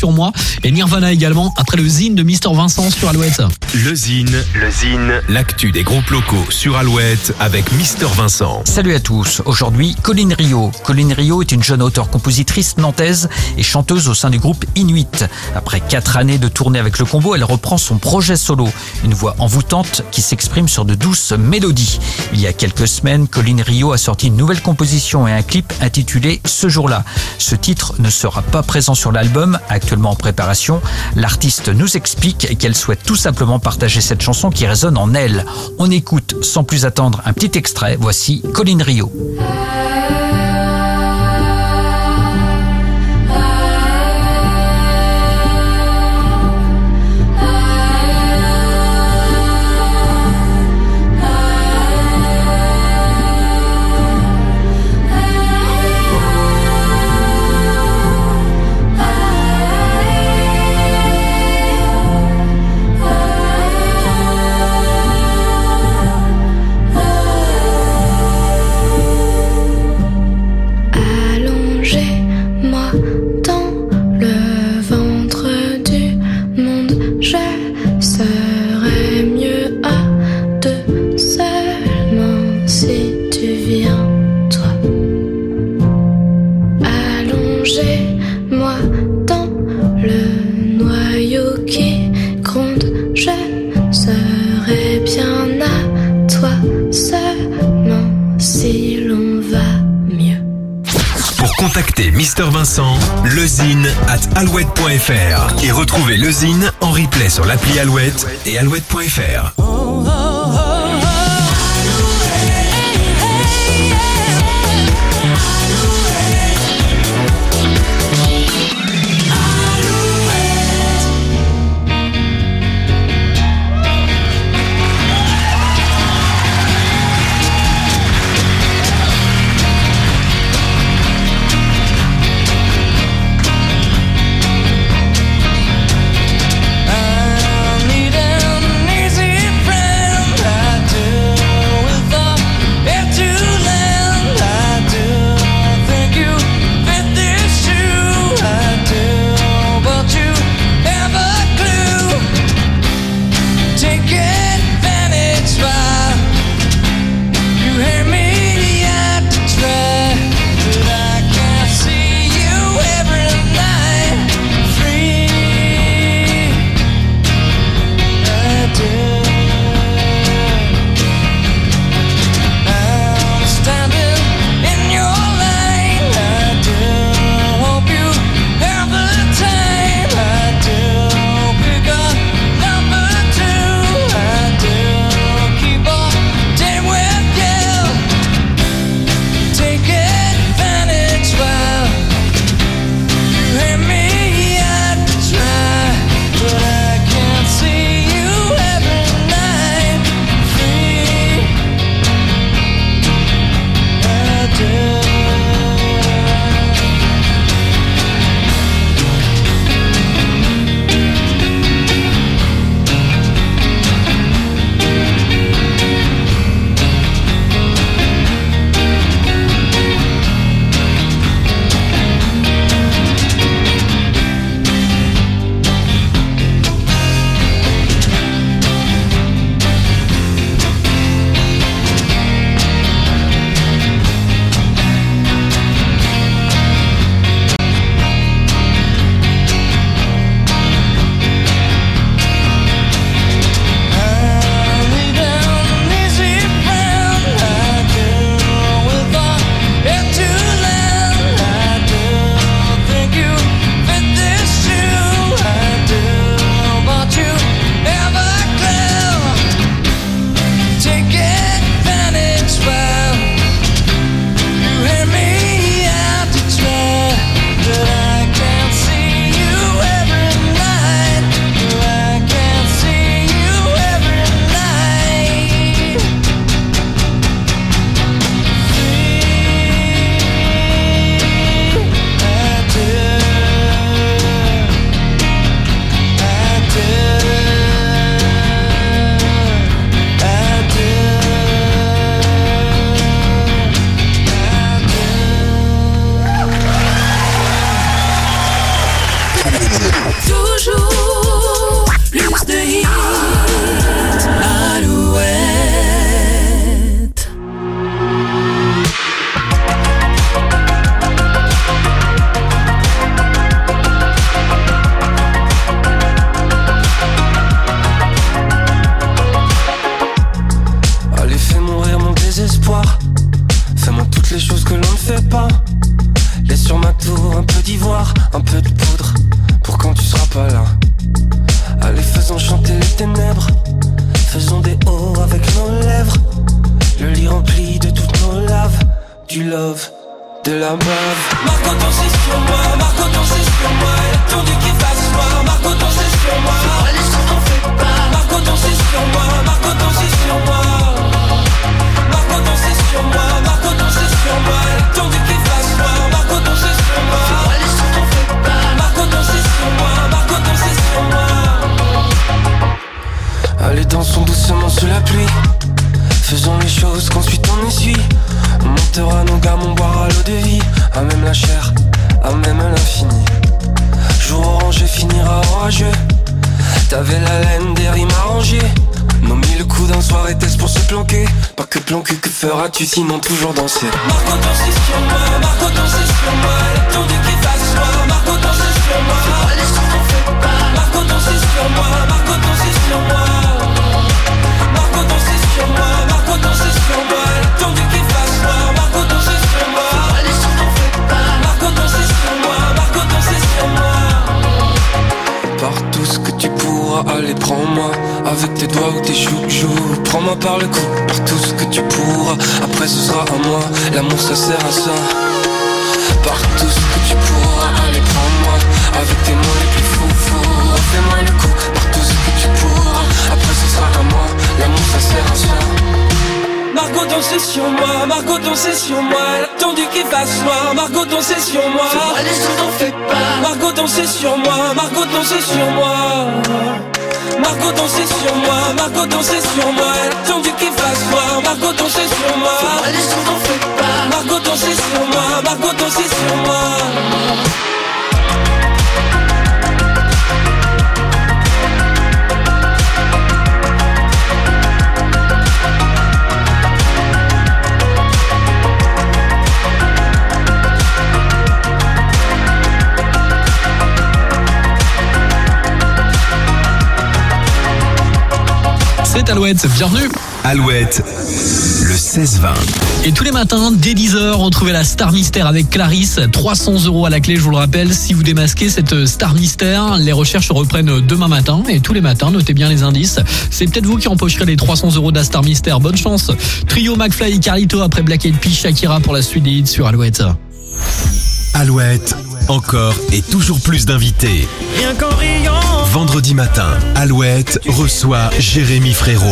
sur moi. Et Nirvana également, après le zine de Mister Vincent sur Alouette. Le Zine, le Zine, l'actu des groupes locaux sur Alouette avec Mister Vincent. Salut à tous. Aujourd'hui, Colline Rio. Colline Rio est une jeune auteure-compositrice nantaise et chanteuse au sein du groupe Inuit. Après quatre années de tournée avec le combo, elle reprend son projet solo. Une voix envoûtante qui s'exprime sur de douces mélodies. Il y a quelques semaines, Colline Rio a sorti une nouvelle composition et un clip intitulé Ce jour-là. Ce titre ne sera pas présent sur l'album, en préparation. L'artiste nous explique qu'elle souhaite tout simplement partager cette chanson qui résonne en elle. On écoute sans plus attendre un petit extrait. Voici Colline Rio. Vincent, lezine at alouette.fr et retrouver le Zine en replay sur l'appli Alouette et alouette.fr. Toujours plus de hits. Alouette. Allez, fais mourir mon désespoir. Fais-moi toutes les choses que l'on ne fait pas. Laisse sur ma tour un peu d'ivoire, un peu de poudre, quand tu seras pas là. Allez, faisons chanter les ténèbres. Faisons des hauts avec nos lèvres. Le lit rempli de toutes nos laves. Du love, de la bave. Marco, c'est sur moi. Marco, c'est sur moi. Montera nos on boira l'eau de vie. À même la chair, à même l'infini. Jour orangé finira orageux. T'avais la laine des rimes arrangées. Nos mille coups d'un soir était-ce pour se planquer Pas que plan cul, que feras-tu sinon toujours danser? Marco danser sur moi, Marco danser sur moi, allez prends-moi Avec tes doigts ou tes joues, Prends-moi par le cou, par tout ce que tu pourras. Après ce sera à moi, l'amour ça sert à ça. Par tout ce que tu pourras, allez prends-moi Avec tes mots les plus fous, fous Fais-moi le coup, par tout ce que tu pourras. Après ce sera à moi, l'amour ça sert à ça. Margot danser sur moi, Margot danser sur moi attendu qu'il fasse noir, Margot danser sur moi. T'en fais pas Margot danser sur moi, Margot danser sur moi. Margot danser sur moi, Margot danser sur moi. Attendu qu'il fasse noir, Margot danser sur moi. T'en fais pas Margot danser sur moi, Margot danser sur moi Alouette, bienvenue Alouette, le 16-20. Et tous les matins, dès 10h, retrouvez la Star Mystère avec Clarisse. 300 euros à la clé, je vous le rappelle. Si vous démasquez cette Star Mystère, les recherches reprennent demain matin. Et tous les matins, notez bien les indices. C'est peut-être vous qui empocherez les 300 euros de la Star Mystère. Bonne chance. Trio McFly et Carlito après Black Eyed Peas, Shakira pour la suite des hits sur Alouette. Alouette, encore et toujours plus d'invités. Rien qu'en riant. Vendredi matin, Alouette reçoit Jérémy Frérot.